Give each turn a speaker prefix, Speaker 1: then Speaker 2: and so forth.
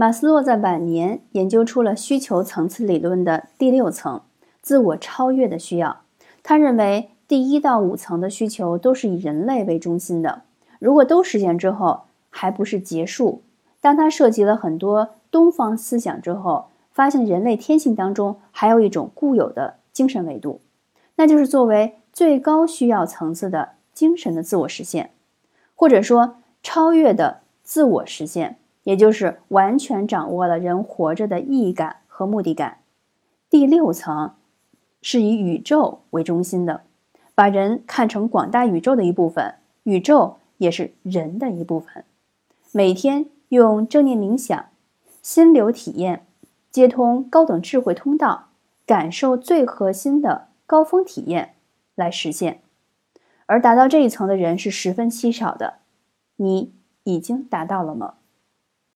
Speaker 1: 马斯洛在晚年研究出了需求层次理论的第六层——自我超越的需要。他认为，第一到五层的需求都是以人类为中心的。如果都实现之后，还不是结束。当他涉及了很多东方思想之后，发现人类天性当中还有一种固有的精神维度，那就是作为最高需要层次的精神的自我实现，或者说超越的自我实现。也就是完全掌握了人活着的意义感和目的感。第六层是以宇宙为中心的，把人看成广大宇宙的一部分，宇宙也是人的一部分。每天用正念冥想、心流体验、接通高等智慧通道，感受最核心的高峰体验来实现。而达到这一层的人是十分稀少的。你已经达到了吗？